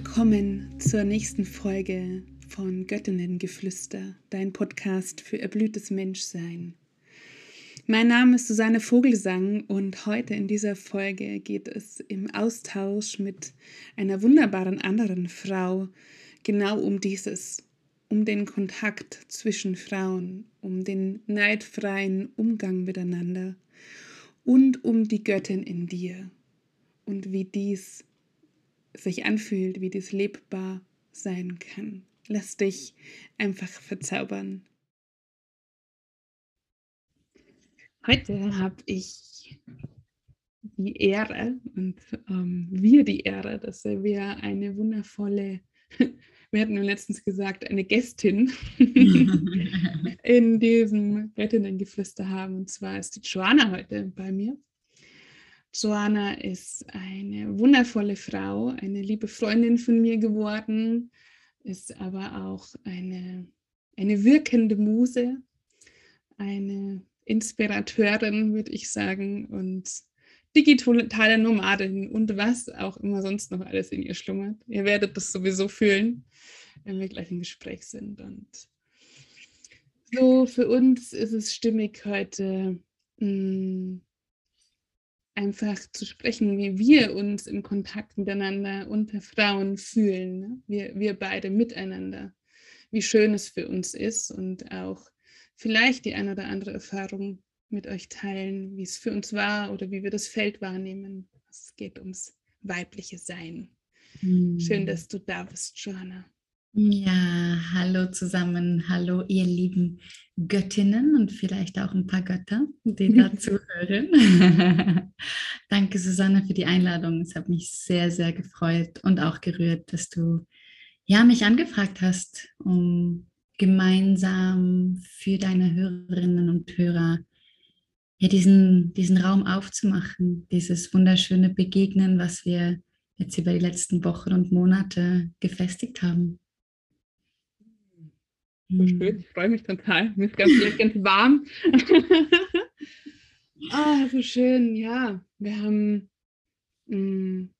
Willkommen zur nächsten Folge von Göttinnengeflüster, dein Podcast für erblühtes Menschsein. Mein Name ist Susanne Vogelsang und heute in dieser Folge geht es im Austausch mit einer wunderbaren anderen Frau genau um dieses, um den Kontakt zwischen Frauen, um den neidfreien Umgang miteinander und um die Göttin in dir und wie dies sich anfühlt, wie dies lebbar sein kann. Lass dich einfach verzaubern. Heute habe ich die Ehre und ähm, wir die Ehre, dass wir eine wundervolle, wir hatten letztens gesagt, eine Gästin in diesem Göttinnengeflüster haben. Und zwar ist die Joanna heute bei mir. Joanna ist eine wundervolle Frau, eine liebe Freundin von mir geworden, ist aber auch eine, eine wirkende Muse, eine Inspirateurin, würde ich sagen, und digitale Nomadin und was auch immer sonst noch alles in ihr schlummert. Ihr werdet das sowieso fühlen, wenn wir gleich im Gespräch sind. Und so für uns ist es stimmig heute. Mh, hm, einfach zu sprechen, wie wir uns im Kontakt miteinander unter Frauen fühlen. Ne? Wir, wir beide miteinander, wie schön es für uns ist und auch vielleicht die eine oder andere Erfahrung mit euch teilen, wie es für uns war oder wie wir das Feld wahrnehmen. Es geht ums weibliche Sein. Mhm. Schön, dass du da bist, Johanna. Ja, hallo zusammen, hallo ihr lieben Göttinnen und vielleicht auch ein paar Götter, die dazu hören. Danke, Susanne, für die Einladung. Es hat mich sehr, sehr gefreut und auch gerührt, dass du ja, mich angefragt hast, um gemeinsam für deine Hörerinnen und Hörer ja, diesen, diesen Raum aufzumachen, dieses wunderschöne Begegnen, was wir jetzt über die letzten Wochen und Monate gefestigt haben. So schön, hm. ich freue mich total. Mir ist ganz, ganz warm. ah, so schön, ja. Wir haben, mh, hm,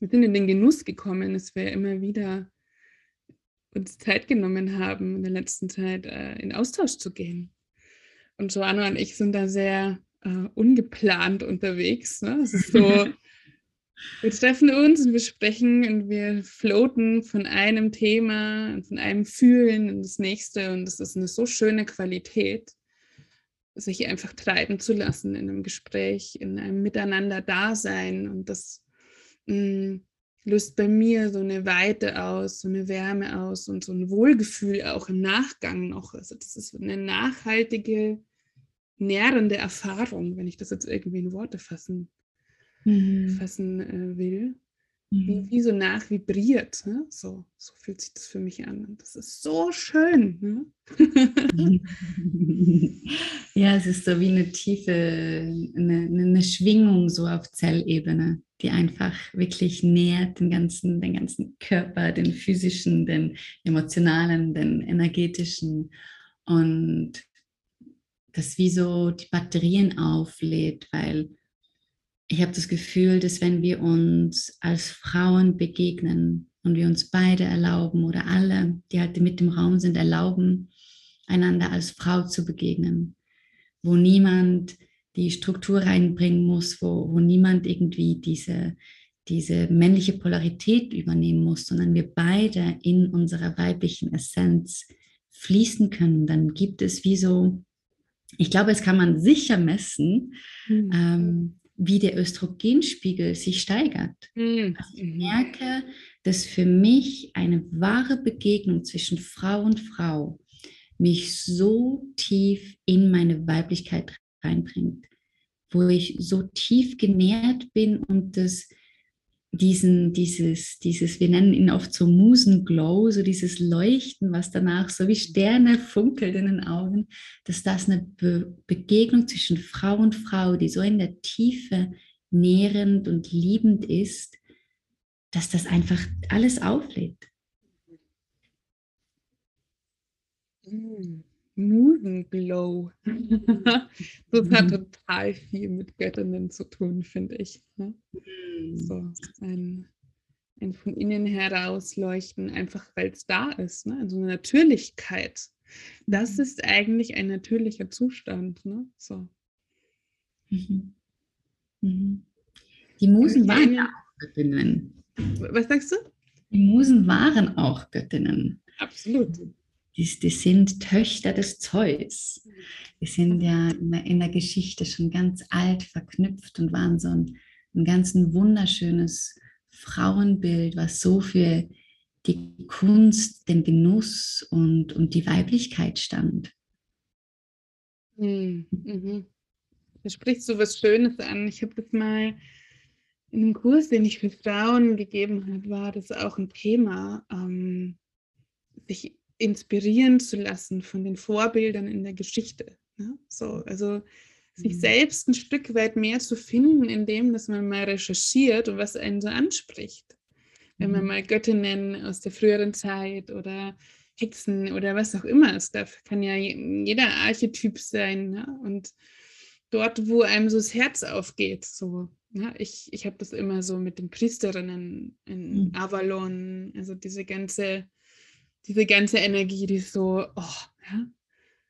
wir sind in den Genuss gekommen, dass wir immer wieder uns Zeit genommen haben, in der letzten Zeit äh, in Austausch zu gehen. Und Joanna und ich sind da sehr äh, ungeplant unterwegs. Ne? Es ist so, Wir treffen uns und wir sprechen und wir floaten von einem Thema und von einem Fühlen in das nächste und es ist eine so schöne Qualität, sich einfach treiben zu lassen in einem Gespräch, in einem Miteinander-Dasein und das mh, mm, löst bei mir so eine Weite aus, so eine Wärme aus und so ein Wohlgefühl auch im Nachgang noch. Also das ist eine nachhaltige, nährende Erfahrung, wenn ich das jetzt irgendwie in Worte fassen mhm. fassen äh, will, mhm. wie, wie, so nachvibriert. Ne? So, so fühlt sich das für mich an. Und das ist so schön. Ne? ja, es ist so wie eine tiefe, eine, eine Schwingung so auf Zellebene, die einfach wirklich nährt den ganzen, den ganzen Körper, den physischen, den emotionalen, den energetischen. Und das wie so die Batterien auflädt, weil ich habe das Gefühl, dass wenn wir uns als Frauen begegnen und wir uns beide erlauben oder alle, die halt mit dem Raum sind, erlauben, einander als Frau zu begegnen, wo niemand die Struktur reinbringen muss, wo, wo niemand irgendwie diese, diese männliche Polarität übernehmen muss, sondern wir beide in unserer weiblichen Essenz fließen können, dann gibt es wie so, ich glaube, es kann man sicher messen, mhm. ähm, wie der Östrogenspiegel sich steigert. Mhm. Also ich merke, dass für mich eine wahre Begegnung zwischen Frau und Frau mich so tief in meine Weiblichkeit reinbringt, wo ich so tief genährt bin und das diesen, dieses, dieses, wir nennen ihn oft so Musenglow, so dieses Leuchten, was danach so wie Sterne funkelt in den Augen, dass das eine Be Begegnung zwischen Frau und Frau, die so in der Tiefe nährend und liebend ist, dass das einfach alles auflädt. Mm. Musenglow. das hat total viel mit Göttinnen zu tun, finde ich. Ne? So ein, ein von innen heraus leuchten, einfach weil es da ist, ne? also eine Natürlichkeit. Das mhm. ist eigentlich ein natürlicher Zustand. Ne? So. Mhm. Mhm. Die Musen waren ja auch Göttinnen. Was sagst du? Die Musen waren auch Göttinnen. Absolut. Die, die sind Töchter des Zeus. Die sind ja in der Geschichte schon ganz alt verknüpft und waren so ein, ein ganz ein wunderschönes Frauenbild, was so für die Kunst, den Genuss und, und die Weiblichkeit stand. Hm, mhm. Da sprichst du was Schönes an. Ich habe das mal in einem Kurs, den ich für Frauen gegeben habe, war das auch ein Thema, ähm, sich inspirieren zu lassen von den Vorbildern in der Geschichte. Ne? So, also sich mhm. selbst ein Stück weit mehr zu finden, indem dass man mal recherchiert und was einen so anspricht. Wenn man mhm. mal Göttinnen aus der früheren Zeit oder Hexen oder was auch immer es darf, kann ja jeder Archetyp sein. Ne? Und dort, wo einem so das Herz aufgeht, so. Ja, ich ich habe das immer so mit den Priesterinnen in mhm. Avalon, also diese ganze, diese ganze Energie, die so, oh, ja,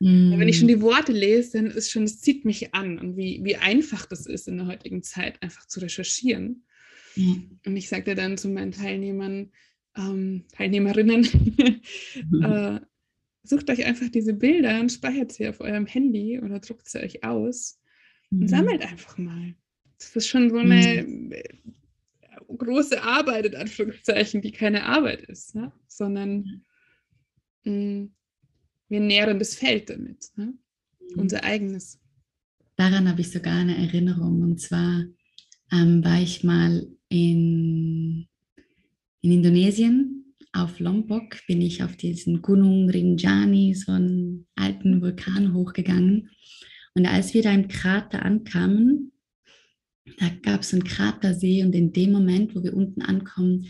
Mhm. Wenn ich schon mm. die Worte lese, dann ist schon, es zieht mich an und wie, wie einfach das ist in der heutigen Zeit, einfach zu recherchieren. Mhm. Und ich sagte dann zu meinen Teilnehmern, ähm, Teilnehmerinnen, mhm. äh, sucht euch einfach diese Bilder und speichert sie auf eurem Handy oder druckt sie euch aus und mhm. sammelt einfach mal. Das ist schon so eine mhm. große Arbeit, in Anführungszeichen, die keine Arbeit ist, ne? sondern mm, wir nähren das Feld damit, ne? mhm. unser eigenes. Daran habe ich sogar eine Erinnerung. Und zwar ähm, war ich mal in, in Indonesien auf Lombok, bin ich auf diesen Gunung Rinjani, so einen alten Vulkan hochgegangen. Und als wir da im Krater ankamen, da gab es einen Kratersee und in dem Moment, wo wir unten ankommen,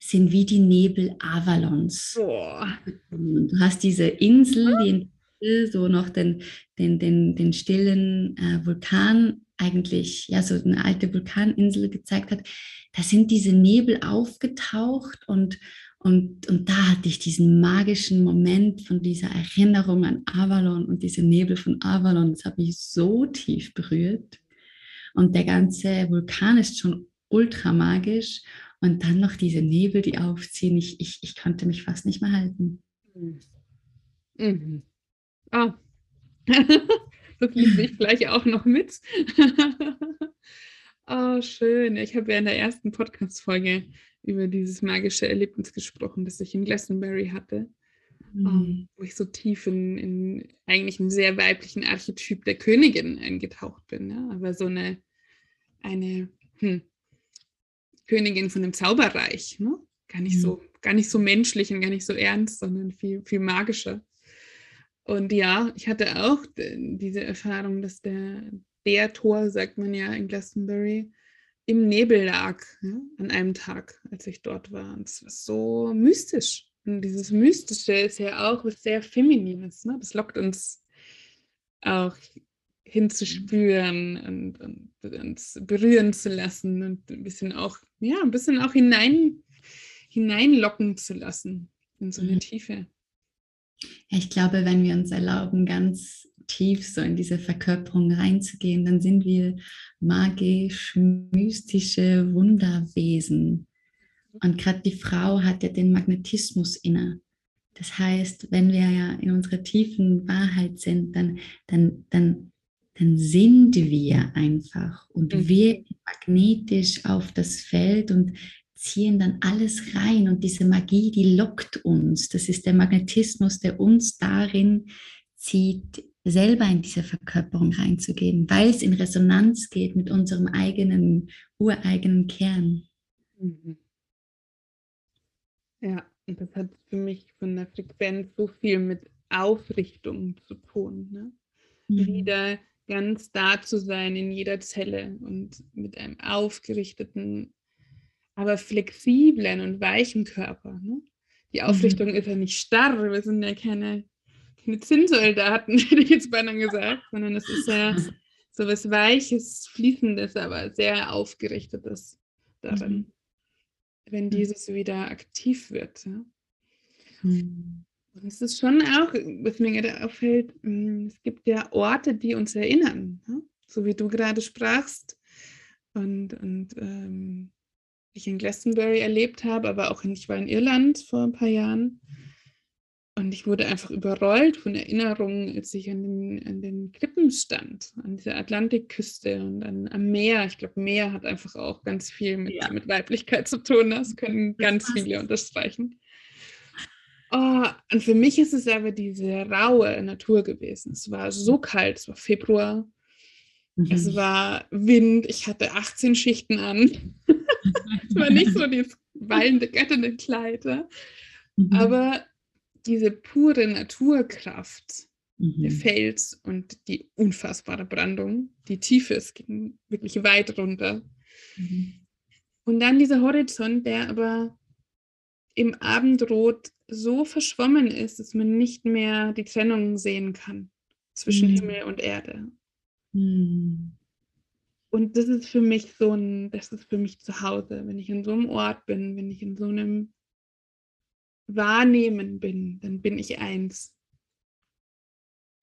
sind wie die Nebel Avalons. Oh. Du hast diese Insel, die so noch den, den, den, den stillen äh, Vulkan eigentlich, ja, so eine alte Vulkaninsel gezeigt hat. Da sind diese Nebel aufgetaucht und, und, und da hatte ich diesen magischen Moment von dieser Erinnerung an Avalon und diese Nebel von Avalon. Das hat mich so tief berührt. Und der ganze Vulkan ist schon ultra magisch. Und dann noch diese Nebel, die aufziehen. Ich, ich, ich konnte mich fast nicht mehr halten. Mhm. Ah. das liebe ich gleich auch noch mit. oh, schön. Ich habe ja in der ersten Podcast-Folge über dieses magische Erlebnis gesprochen, das ich in Glastonbury hatte. Mhm. Um, ähm, wo ich so tief in, in eigentlich einen sehr weiblichen Archetyp der Königin eingetaucht bin. Ja? Aber so eine, eine hm, Königin von dem Zauberreich. Ne? Gar, nicht mhm. so, gar nicht so menschlich und gar nicht so ernst, sondern viel, viel magischer. Und ja, ich hatte auch diese Erfahrung, dass der, der Tor, sagt man ja in Glastonbury, im Nebel lag ja, an einem Tag, als ich dort war. Und es war so mystisch. Und dieses Mystische ist ja auch was sehr Feminines. Ne? Das lockt uns auch hinzuspüren und, und, uns berühren zu lassen und ein bisschen auch, ja, ein bisschen auch hinein, hineinlocken zu lassen in so eine mhm. Tiefe. Ja, ich glaube, wenn wir uns erlauben, ganz tief so in diese Verkörperung reinzugehen, dann sind wir magisch, mystische Wunderwesen. Und gerade die Frau hat ja den Magnetismus inne. Das heißt, wenn wir ja in unserer tiefen Wahrheit sind, dann, dann, dann dann sind wir einfach und mhm. wirken magnetisch auf das Feld und ziehen dann alles rein. Und diese Magie, die lockt uns. Das ist der Magnetismus, der uns darin zieht, selber in diese Verkörperung reinzugehen, weil es in Resonanz geht mit unserem eigenen, ureigenen Kern. Mhm. Ja, und das hat für mich von der Frequenz so viel mit Aufrichtung zu tun. Ne? Mhm. Wieder ganz da zu sein in jeder Zelle und mit einem aufgerichteten, aber flexiblen und weichen Körper. Ne? Die mhm. Aufrichtung mhm. ist ja nicht starr, wir sind ja keine, keine Zinnsoldaten, hätte ich jetzt beinahe gesagt, sondern es ist ja so was Weiches, Fließendes, aber sehr Aufgerichtetes darin. Mhm. wenn Mhm. dieses wieder aktiv wird. Ja? Mhm. Und es ist schon auch, was mir gerade auffällt, mm, es gibt ja Orte, die uns erinnern, ne? so wie du gerade sprachst und, und ähm, ich in Glastonbury erlebt habe, aber auch in, ich war in Irland vor ein paar Jahren und ich wurde einfach überrollt von Erinnerungen, als ich an den, an den Klippen stand, an dieser Atlantikküste und an, am Meer. Ich glaube, Meer hat einfach auch ganz viel mit, Ja. mit Weiblichkeit zu tun. Das können ganz viele unterstreichen. Oh, und für mich ist es aber diese raue Natur gewesen. Es war so kalt, es war Februar, es Mhm. war Wind, ich hatte 18 Schichten an. es war nicht so dieses wallende Göttinnenkleid. Mhm. aber diese pure Naturkraft, der Mhm. Fels und die unfassbare Brandung, die Tiefe, es ging wirklich weit runter. Mhm. Und dann dieser Horizont, der aber im Abendrot so verschwommen ist, dass man nicht mehr die Trennung sehen kann zwischen Mhm. Himmel und Erde. Mhm. Und das ist für mich so ein, das ist für mich zu Hause, wenn ich in so einem Ort bin, wenn ich in so einem Wahrnehmen bin, dann bin ich eins.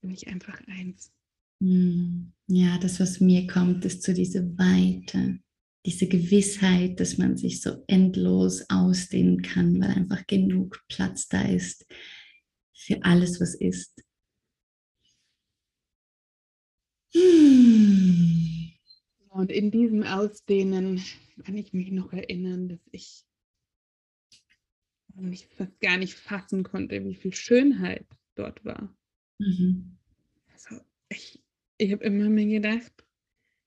Bin ich einfach eins. Mhm. Ja, das, was mir kommt, ist zu dieser Weite, diese Gewissheit, dass man sich so endlos ausdehnen kann, weil einfach genug Platz da ist für alles, was ist. Hm. Und in diesem Ausdehnen kann ich mich noch erinnern, dass ich mich fast gar nicht fassen konnte, wie viel Schönheit dort war. Mhm. Also ich, ich habe immer mir gedacht,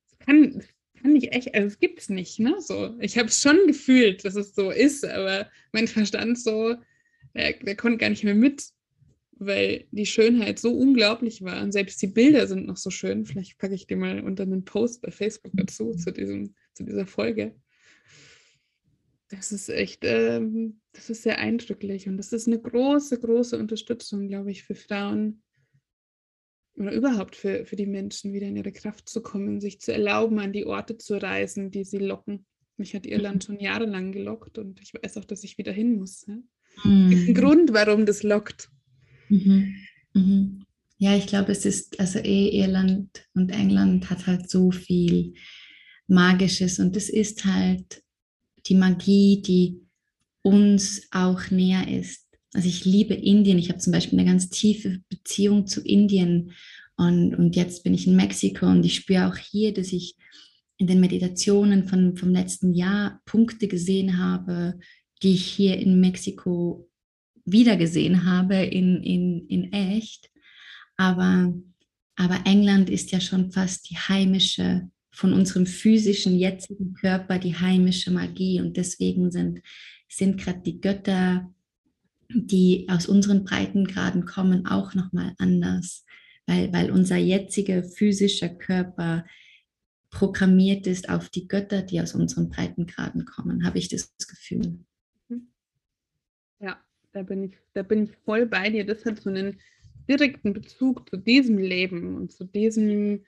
das kann, kann nicht echt, also es gibt es nicht, ne? So, ich habe es schon gefühlt, dass es so ist, aber mein Verstand so, der, der konnte gar nicht mehr mit, weil die Schönheit so unglaublich war. Und selbst die Bilder sind noch so schön. Vielleicht packe ich die mal unter einen Post bei Facebook dazu, zu, diesem, zu dieser Folge. Das ist echt, ähm, das ist sehr eindrücklich und das ist eine große, große Unterstützung, glaube ich, für Frauen oder überhaupt für, für die Menschen, wieder in ihre Kraft zu kommen, sich zu erlauben, an die Orte zu reisen, die sie locken. Mich hat Irland schon jahrelang gelockt und ich weiß auch, dass ich wieder hin muss. Ja? Es gibt einen Mhm. Grund, warum das lockt. Mhm. Mhm. Ja, ich glaube, es ist, also eh Irland und England hat halt so viel Magisches und es ist halt die Magie, die uns auch näher ist. Also ich liebe Indien. Ich habe zum Beispiel eine ganz tiefe Beziehung zu Indien und, und jetzt bin ich in Mexiko und ich spüre auch hier, dass ich in den Meditationen von, vom letzten Jahr Punkte gesehen habe, die ich hier in Mexiko wiedergesehen habe in, in, in echt. Aber, aber England ist ja schon fast die heimische, von unserem physischen jetzigen Körper, die heimische Magie. Und deswegen sind, sind gerade die Götter, die aus unseren Breitengraden kommen, auch nochmal anders. Weil, weil unser jetziger physischer Körper programmiert ist auf die Götter, die aus unseren Breitengraden kommen, habe ich das Gefühl. Ja, da bin ich, da bin ich voll bei dir. Das hat so einen direkten Bezug zu diesem Leben und zu diesem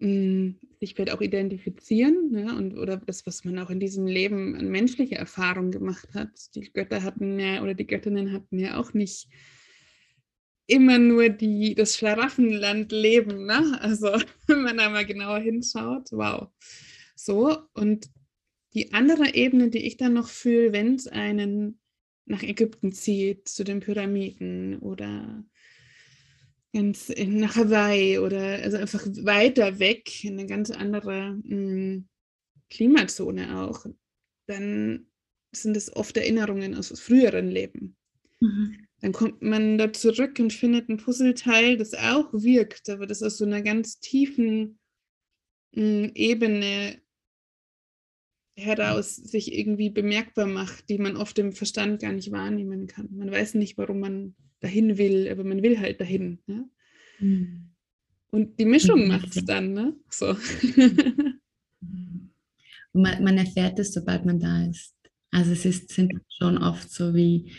sich vielleicht auch identifizieren ne? und oder das, was man auch in diesem Leben an menschliche Erfahrung gemacht hat. Die Götter hatten ja oder die Göttinnen hatten ja auch nicht immer nur die, das Schlaraffenland leben, ne? Also wenn man da mal genauer hinschaut, wow. So, und die andere Ebene, die ich dann noch fühle, wenn es einen nach Ägypten zieht, zu den Pyramiden oder ganz in, nach Hawaii oder also einfach weiter weg, in eine ganz andere mh, Klimazone auch, dann sind es oft Erinnerungen aus früheren Leben. Mhm. Dann kommt man da zurück und findet ein Puzzleteil, das auch wirkt, aber das aus so einer ganz tiefen mh, Ebene heraus sich irgendwie bemerkbar macht, die man oft im Verstand gar nicht wahrnehmen kann. Man weiß nicht, warum man dahin will, aber man will halt dahin. Ne? Mhm. Und die Mischung Mhm. macht es dann, ne? So. Man, man erfährt es, sobald man da ist. Also es ist, sind schon oft so wie,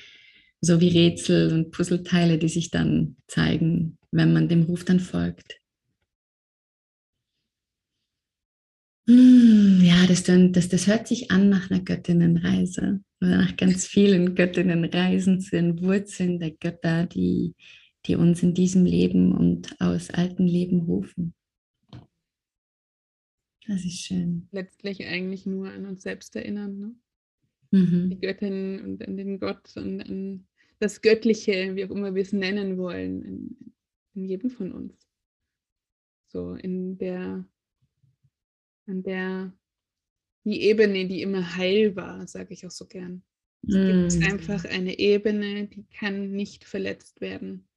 so wie Rätsel und Puzzleteile, die sich dann zeigen, wenn man dem Ruf dann folgt. Ja, das, das, das hört sich an nach einer Göttinnenreise oder nach ganz vielen Göttinnenreisen zu den Wurzeln der Götter, die, die uns in diesem Leben und aus alten Leben rufen. Das ist schön. Letztlich eigentlich nur an uns selbst erinnern. Ne? Mhm. Die Göttin und an den Gott und an das Göttliche, wie auch immer wir es nennen wollen, in, in jedem von uns. So in der, an der, die Ebene, die immer heil war, sage ich auch so gern. Es mm. gibt einfach eine Ebene, die kann nicht verletzt werden.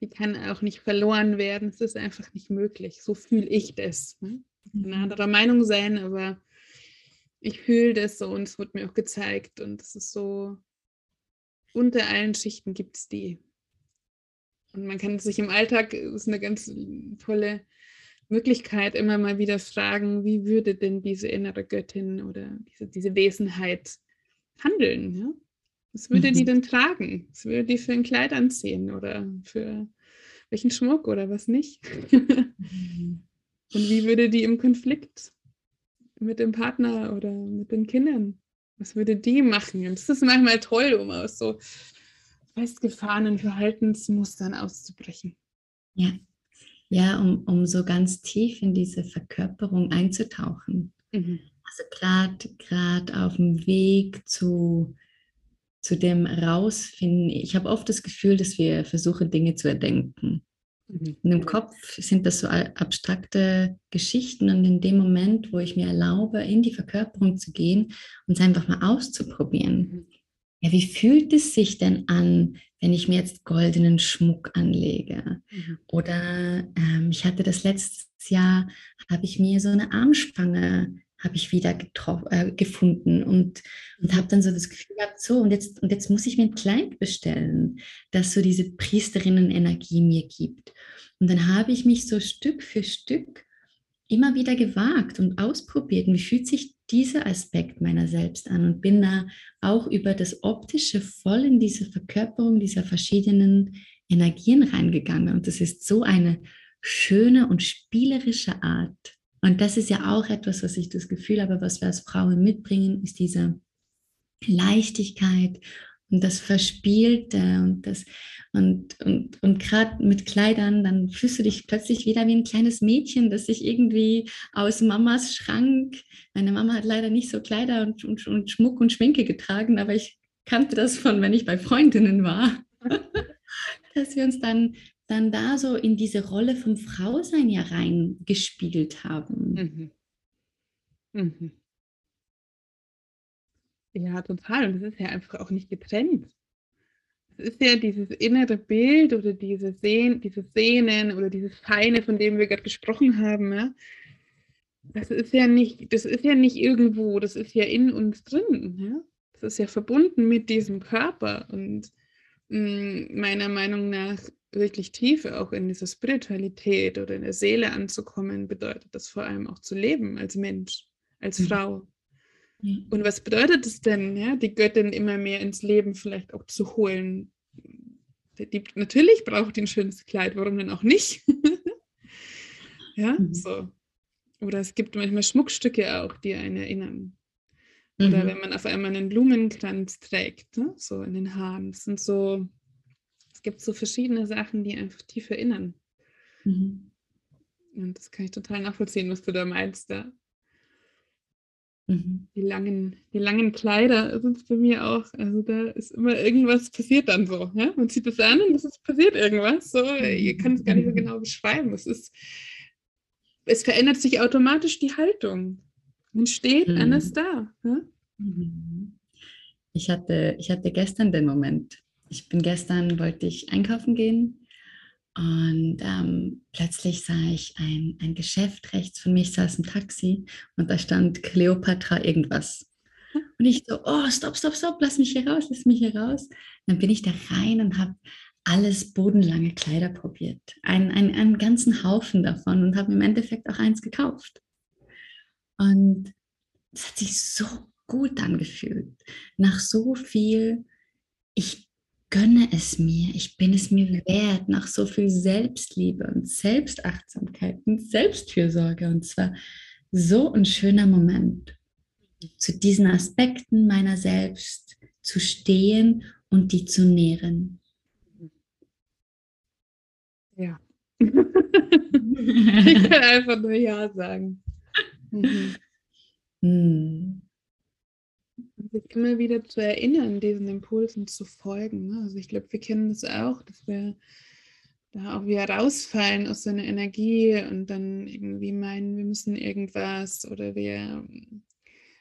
Die kann auch nicht verloren werden. Es ist einfach nicht möglich. So fühle ich das. Ne? Ich kann eine mhm. anderer Meinung sein, aber ich fühle das so und es wird mir auch gezeigt. Und es ist so, unter allen Schichten gibt es die. Und man kann sich im Alltag, das ist eine ganz tolle Möglichkeit, immer mal wieder fragen, wie würde denn diese innere Göttin oder diese, diese Wesenheit handeln? Ja? Was würde mhm. die denn tragen? Was würde die für ein Kleid anziehen oder für welchen Schmuck oder was nicht? Mhm. Und wie würde die im Konflikt mit dem Partner oder mit den Kindern, was würde die machen? Und das ist manchmal toll, um aus so festgefahrenen Verhaltensmustern auszubrechen. Ja, ja um, um so ganz tief in diese Verkörperung einzutauchen. Mhm. Also gerade auf dem Weg zu, zu dem Rausfinden. Ich habe oft das Gefühl, dass wir versuchen, Dinge zu erdenken. Mhm. Und im Kopf sind das so abstrakte Geschichten und in dem Moment, wo ich mir erlaube, in die Verkörperung zu gehen und es einfach mal auszuprobieren, mhm ja, wie fühlt es sich denn an, wenn ich mir jetzt goldenen Schmuck anlege? Mhm. Oder ähm, ich hatte das letztes Jahr, habe ich mir so eine Armspange habe ich wieder äh, gefunden und, und mhm. habe dann so das Gefühl gehabt, so und jetzt, und jetzt muss ich mir ein Kleid bestellen, das so diese Priesterinnen-Energie mir gibt. Und dann habe ich mich so Stück für Stück immer wieder gewagt und ausprobiert. Und wie fühlt sich dieser Aspekt meiner selbst an? Und bin da auch über das Optische voll in diese Verkörperung dieser verschiedenen Energien reingegangen. Und das ist so eine schöne und spielerische Art. Und das ist ja auch etwas, was ich das Gefühl habe, was wir als Frauen mitbringen, ist diese Leichtigkeit und das Verspielte und das und, und, und gerade mit Kleidern, dann fühlst du dich plötzlich wieder wie ein kleines Mädchen, das sich irgendwie aus Mamas Schrank, meine Mama hat leider nicht so Kleider und, und, und Schmuck und Schminke getragen, aber ich kannte das von, wenn ich bei Freundinnen war, dass wir uns dann, dann da so in diese Rolle vom Frausein ja reingespiegelt haben. Mhm. Mhm. Ja, total. Und das ist ja einfach auch nicht getrennt es ist ja dieses innere Bild oder diese Sehn, dieses Sehnen oder dieses Feine, von dem wir gerade gesprochen haben, ja, das ist ja nicht, das ist ja nicht irgendwo, das ist ja in uns drin, ja. Das ist ja verbunden mit diesem Körper und mh, mm, meiner Meinung nach wirklich tiefer auch in dieser Spiritualität oder in der Seele anzukommen, bedeutet das vor allem auch zu leben als Mensch, als mhm. Und was bedeutet es denn, ja, die Göttin immer mehr ins Leben vielleicht auch zu holen? Die, natürlich braucht die ein schönes Kleid, warum denn auch nicht? ja, mhm. so. Oder es gibt manchmal Schmuckstücke auch, die einen erinnern. Oder mhm. wenn man auf einmal einen Blumenkranz trägt, ne? so in den Haaren. Das sind so, es gibt so verschiedene Sachen, die einfach tief erinnern. Mhm. Und das kann ich total nachvollziehen, was du da meinst. Ja. Mhm. Die, langen, die langen Kleider sind es bei mir auch. Also da ist immer irgendwas passiert dann so. Ja? Man zieht es an und es ist passiert irgendwas. So, ihr könnt es gar nicht so genau beschreiben. Es ist, es verändert sich automatisch die Haltung. Man steht mhm. anders da. Ja? Mhm. Ich hatte, ich hatte gestern den Moment. Ich bin gestern, wollte ich einkaufen gehen und ähm, plötzlich sah ich ein, ein Geschäft rechts von mir, ich saß im Taxi und da stand Cleopatra irgendwas. Und ich so, oh, stopp, stopp, stopp, lass mich hier raus, lass mich hier raus. dann bin ich da rein und habe alles bodenlange Kleider probiert. Ein, ein, einen ganzen Haufen davon und habe im Endeffekt auch eins gekauft. Und es hat sich so gut angefühlt. Nach so viel, ich gönne es mir, ich bin es mir wert, nach so viel Selbstliebe und Selbstachtsamkeit und Selbstfürsorge. Und zwar so ein schöner Moment, zu diesen Aspekten meiner selbst zu stehen und die zu nähren. Ja. ich kann einfach nur Ja sagen. Mhm. Mhm. Sich immer wieder zu erinnern, diesen Impulsen zu folgen. Ne? Also ich glaube, wir kennen das auch, dass wir da auch wieder rausfallen aus so einer Energie und dann irgendwie meinen, wir müssen irgendwas oder wir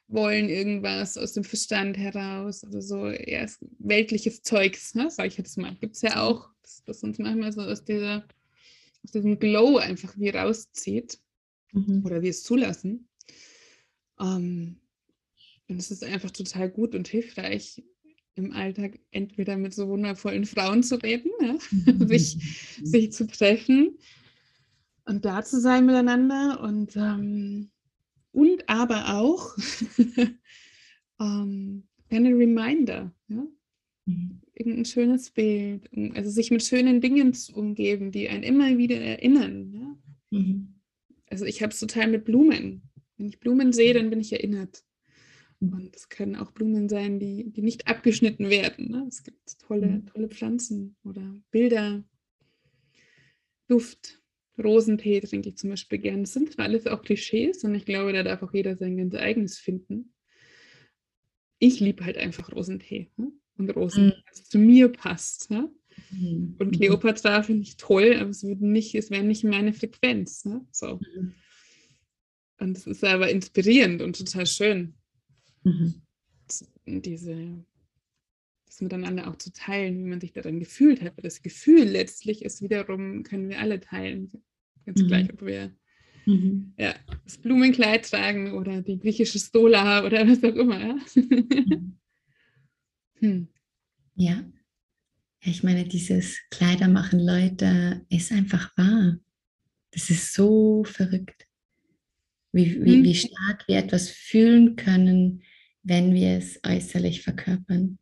wollen irgendwas aus dem Verstand heraus oder so eher weltliches Zeugs, ne? sag ich jetzt mal. Gibt es ja auch, dass, dass uns manchmal so aus, dieser, aus diesem Glow einfach wie rauszieht mhm. oder wir es zulassen. Ähm, und es ist einfach total gut und hilfreich, im Alltag entweder mit so wundervollen Frauen zu reden, ja? Sich, sich zu treffen und da zu sein miteinander und ähm, und aber auch ähm, eine Reminder, ja? Mhm. irgendein schönes Bild, also sich mit schönen Dingen zu umgeben, die einen immer wieder erinnern. Ja? Mhm. Also ich habe es total mit Blumen. Wenn ich Blumen sehe, dann bin ich erinnert. Mhm. Und es können auch Blumen sein, die, die nicht abgeschnitten werden. Ne? Es gibt tolle, mhm. tolle Pflanzen oder Bilder, Duft, Rosentee trinke ich zum Beispiel gern. Das sind zwar alles auch Klischees und ich glaube, da darf auch jeder sein ganz eigenes finden. Ich liebe halt einfach Rosentee ne? und Rosen, mhm. was zu mir passt. Ne? Mhm. Und Kleopatra finde ich toll, aber es, es wäre nicht meine Frequenz. Ne? So. Mhm. Und es ist aber inspirierend und total schön. Mhm. Diese das miteinander auch zu teilen, wie man sich daran gefühlt hat. Das Gefühl letztlich ist wiederum, können wir alle teilen. Ganz mhm. gleich, ob wir mhm. ja, das Blumenkleid tragen oder die griechische Stola oder was auch immer. Ja, mhm. hm. ja. Ich meine, dieses Kleidermachen, Leute, ist einfach wahr. Das ist so verrückt. Wie, wie, mhm. wie stark wir etwas fühlen können, wenn wir es äußerlich verkörpern.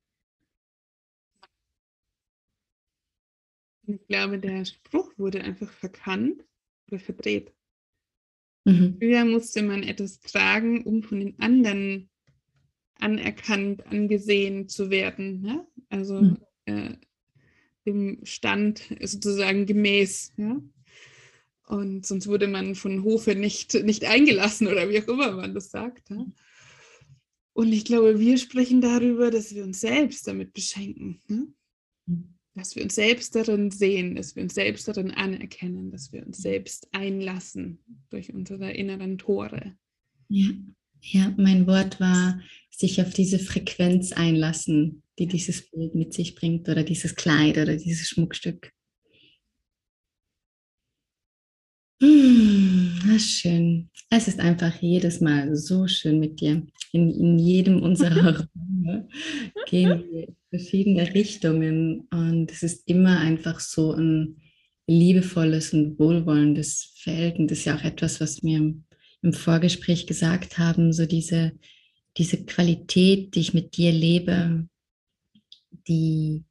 Ich glaube, der Spruch wurde einfach verkannt oder verdreht. Mhm. Früher musste man etwas tragen, um von den anderen anerkannt, angesehen zu werden. Ja? Also mhm. äh, dem Stand sozusagen gemäß. Ja? Und sonst wurde man von Hofe nicht, nicht eingelassen oder wie auch immer man das sagt. Ja? Und ich glaube, wir sprechen darüber, dass wir uns selbst damit beschenken. Ne? Dass wir uns selbst darin sehen, dass wir uns selbst darin anerkennen, dass wir uns selbst einlassen durch unsere inneren Tore. Ja, ja mein Wort war, sich auf diese Frequenz einlassen, die dieses Bild mit sich bringt oder dieses Kleid oder dieses Schmuckstück. Hm, schön. Es ist einfach jedes Mal so schön mit dir. In, in jedem unserer Räume gehen wir in verschiedene Richtungen und es ist immer einfach so ein liebevolles und wohlwollendes Feld. Und das ist ja auch etwas, was wir im, im Vorgespräch gesagt haben, so diese, diese Qualität, die ich mit dir lebe, die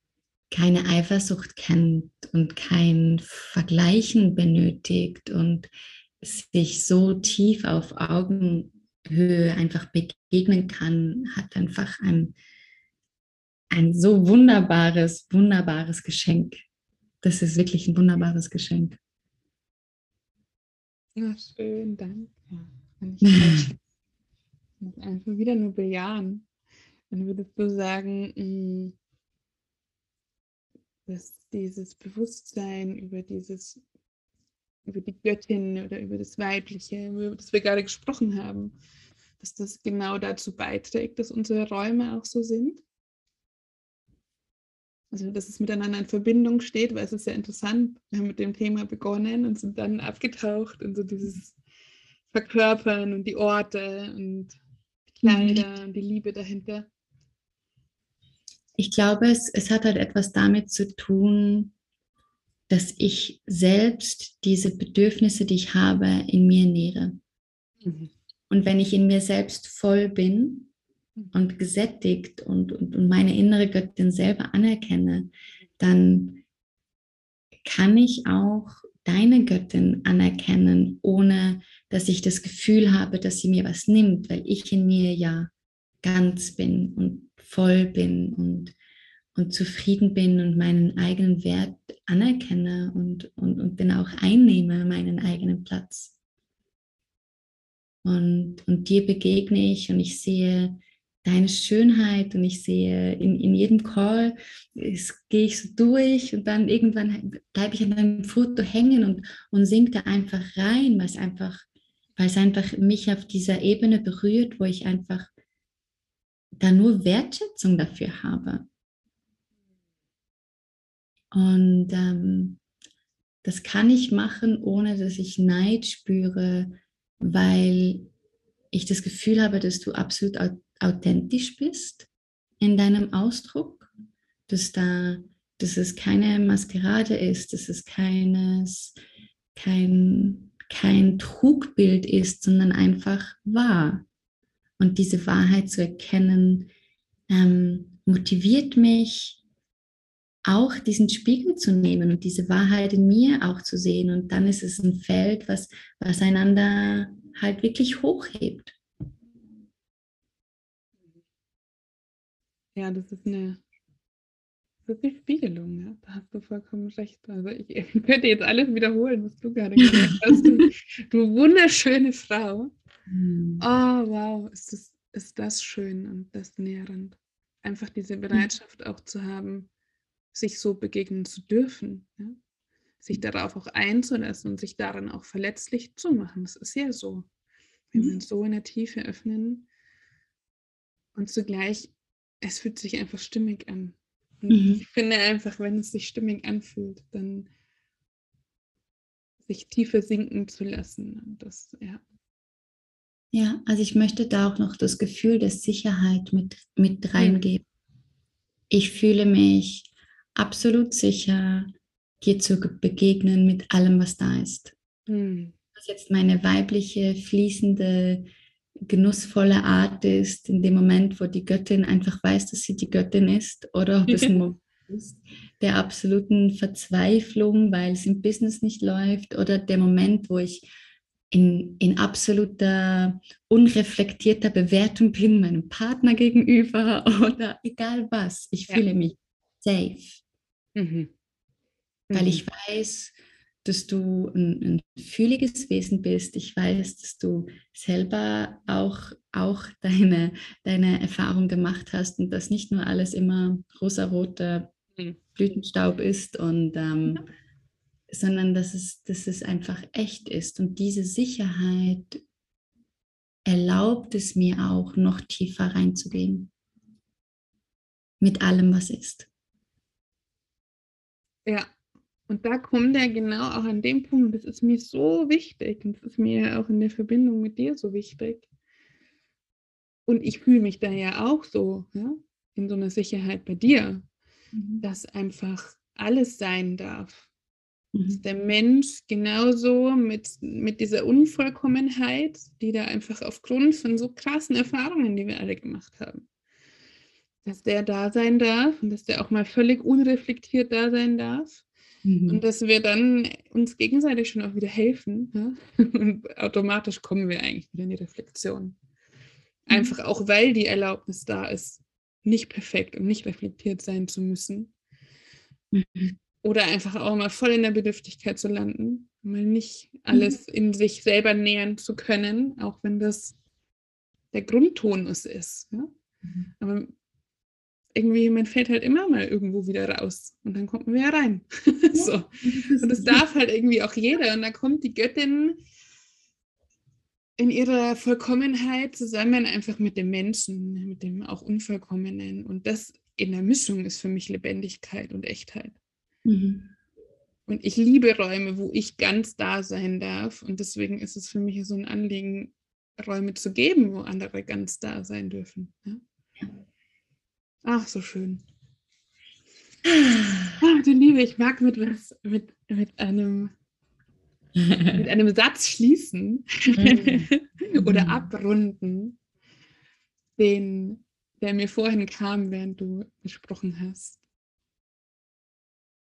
keine Eifersucht kennt und kein Vergleichen benötigt und sich so tief auf Augenhöhe einfach begegnen kann, hat einfach ein, ein so wunderbares, wunderbares Geschenk. Das ist wirklich ein wunderbares Geschenk. Ja, schön, danke. ich das einfach wieder nur bejahen. Dann würdest du sagen, mm, dass dieses Bewusstsein über dieses, über die Göttin oder über das Weibliche, über das wir gerade gesprochen haben, dass das genau dazu beiträgt, dass unsere Räume auch so sind. Also, dass es miteinander in Verbindung steht, weil es ist ja interessant. Wir haben mit dem Thema begonnen und sind dann abgetaucht in so dieses Verkörpern und die Orte und die Kleider mhm. und die Liebe dahinter ich glaube, es, es hat halt etwas damit zu tun, dass ich selbst diese Bedürfnisse, die ich habe, in mir nähere. Mhm. Und wenn ich in mir selbst voll bin und gesättigt und, und, und meine innere Göttin selber anerkenne, dann kann ich auch deine Göttin anerkennen, ohne dass ich das Gefühl habe, dass sie mir was nimmt, weil ich in mir ja ganz bin und voll bin und, und zufrieden bin und meinen eigenen Wert anerkenne und, und, und den auch einnehme, meinen eigenen Platz. Und, und dir begegne ich und ich sehe deine Schönheit und ich sehe in, in jedem Call, gehe ich so durch und dann irgendwann bleibe ich an einem Foto hängen und, und sinke da einfach rein, weil es einfach, weil es einfach mich auf dieser Ebene berührt, wo ich einfach da nur Wertschätzung dafür habe. Und ähm, das kann ich machen, ohne dass ich Neid spüre, weil ich das Gefühl habe, dass du absolut authentisch bist in deinem Ausdruck, dass da, dass es keine Maskerade ist, dass es keines, kein, kein Trugbild ist, sondern einfach wahr. Und diese Wahrheit zu erkennen, ähm, motiviert mich, auch diesen Spiegel zu nehmen und diese Wahrheit in mir auch zu sehen. Und dann ist es ein Feld, was, was einander halt wirklich hochhebt. Ja, das ist eine, das ist eine Spiegelung, ja. Da hast du vollkommen recht. Also ich, ich könnte jetzt alles wiederholen, was du gerade gesagt hast. Du, du wunderschöne Frau. Mhm. Oh, wow, ist das, ist das schön und das nährend. Einfach diese hm. Bereitschaft auch zu haben, sich so begegnen zu dürfen. Ja? Sich darauf auch einzulassen und sich daran auch verletzlich zu machen. Das ist ja so. Wenn wir hm. uns so in der Tiefe öffnen und zugleich es fühlt sich einfach stimmig an. Und mhm. ich finde einfach, wenn es sich stimmig anfühlt, dann sich tiefer sinken zu lassen. Und das, ja. Ja, also ich möchte da auch noch das Gefühl der Sicherheit mit, mit reingeben. Ich fühle mich absolut sicher, dir zu begegnen mit allem, was da ist. Mhm. Was jetzt meine weibliche, fließende, genussvolle Art ist, in dem Moment, wo die Göttin einfach weiß, dass sie die Göttin ist, oder ob es ein Moment ist der absoluten Verzweiflung, weil es im Business nicht läuft, oder der Moment, wo ich in, in absoluter unreflektierter Bewertung bin meinem Partner gegenüber oder egal was. Ich ja. fühle mich safe, mhm. weil mhm. ich weiß, dass du ein, ein fühliges Wesen bist. Ich weiß, dass du selber auch, auch deine, deine Erfahrung gemacht hast und dass nicht nur alles immer rosaroter mhm. Blütenstaub ist und ähm, ja. sondern dass es, dass es einfach echt ist. Und diese Sicherheit erlaubt es mir auch, noch tiefer reinzugehen. Mit allem, was ist. Ja, und da kommt er genau auch an dem Punkt, das ist mir so wichtig und das ist mir auch in der Verbindung mit dir so wichtig. Und ich fühle mich da ja auch so, ja, in so einer Sicherheit bei dir, mhm. dass einfach alles sein darf. Mhm. Dass der Mensch genauso mit, mit dieser Unvollkommenheit, die da einfach aufgrund von so krassen Erfahrungen, die wir alle gemacht haben, dass der da sein darf und dass der auch mal völlig unreflektiert da sein darf Mhm. Und dass wir dann uns gegenseitig schon auch wieder helfen. Ja? Und automatisch kommen wir eigentlich wieder in die Reflexion. Mhm. Einfach auch, weil die Erlaubnis da ist, nicht perfekt und nicht reflektiert sein zu müssen. Mhm. Oder einfach auch mal voll in der Bedürftigkeit zu landen, mal nicht alles mhm. in sich selber nähern zu können, auch wenn das der Grundtonus ist. Ja? Aber irgendwie, man fällt halt immer mal irgendwo wieder raus und dann kommt man wieder rein. so. Und das darf halt irgendwie auch jeder. Und da kommt die Göttin in ihrer Vollkommenheit zusammen einfach mit dem Menschen, mit dem auch Unvollkommenen. Und das in der Mischung ist für mich Lebendigkeit und Echtheit. Mhm. Und ich liebe Räume, wo ich ganz da sein darf. Und deswegen ist es für mich so ein Anliegen, Räume zu geben, wo andere ganz da sein dürfen. Ja? Ach, so schön. Ach, du Liebe, ich mag mit was, mit, mit einem mit einem Satz schließen mhm. oder abrunden, den, der mir vorhin kam, während du gesprochen hast.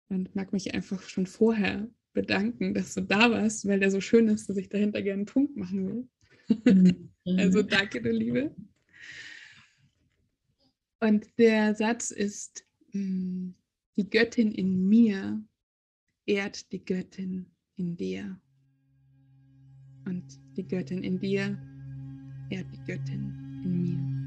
Und mag mich einfach schon vorher bedanken, dass du da warst, weil der so schön ist, dass ich dahinter gerne einen Punkt machen will. Mhm. also danke, du Liebe. Und der Satz ist, mm, die Göttin in mir ehrt die Göttin in dir. Und die Göttin in dir ehrt die Göttin in mir.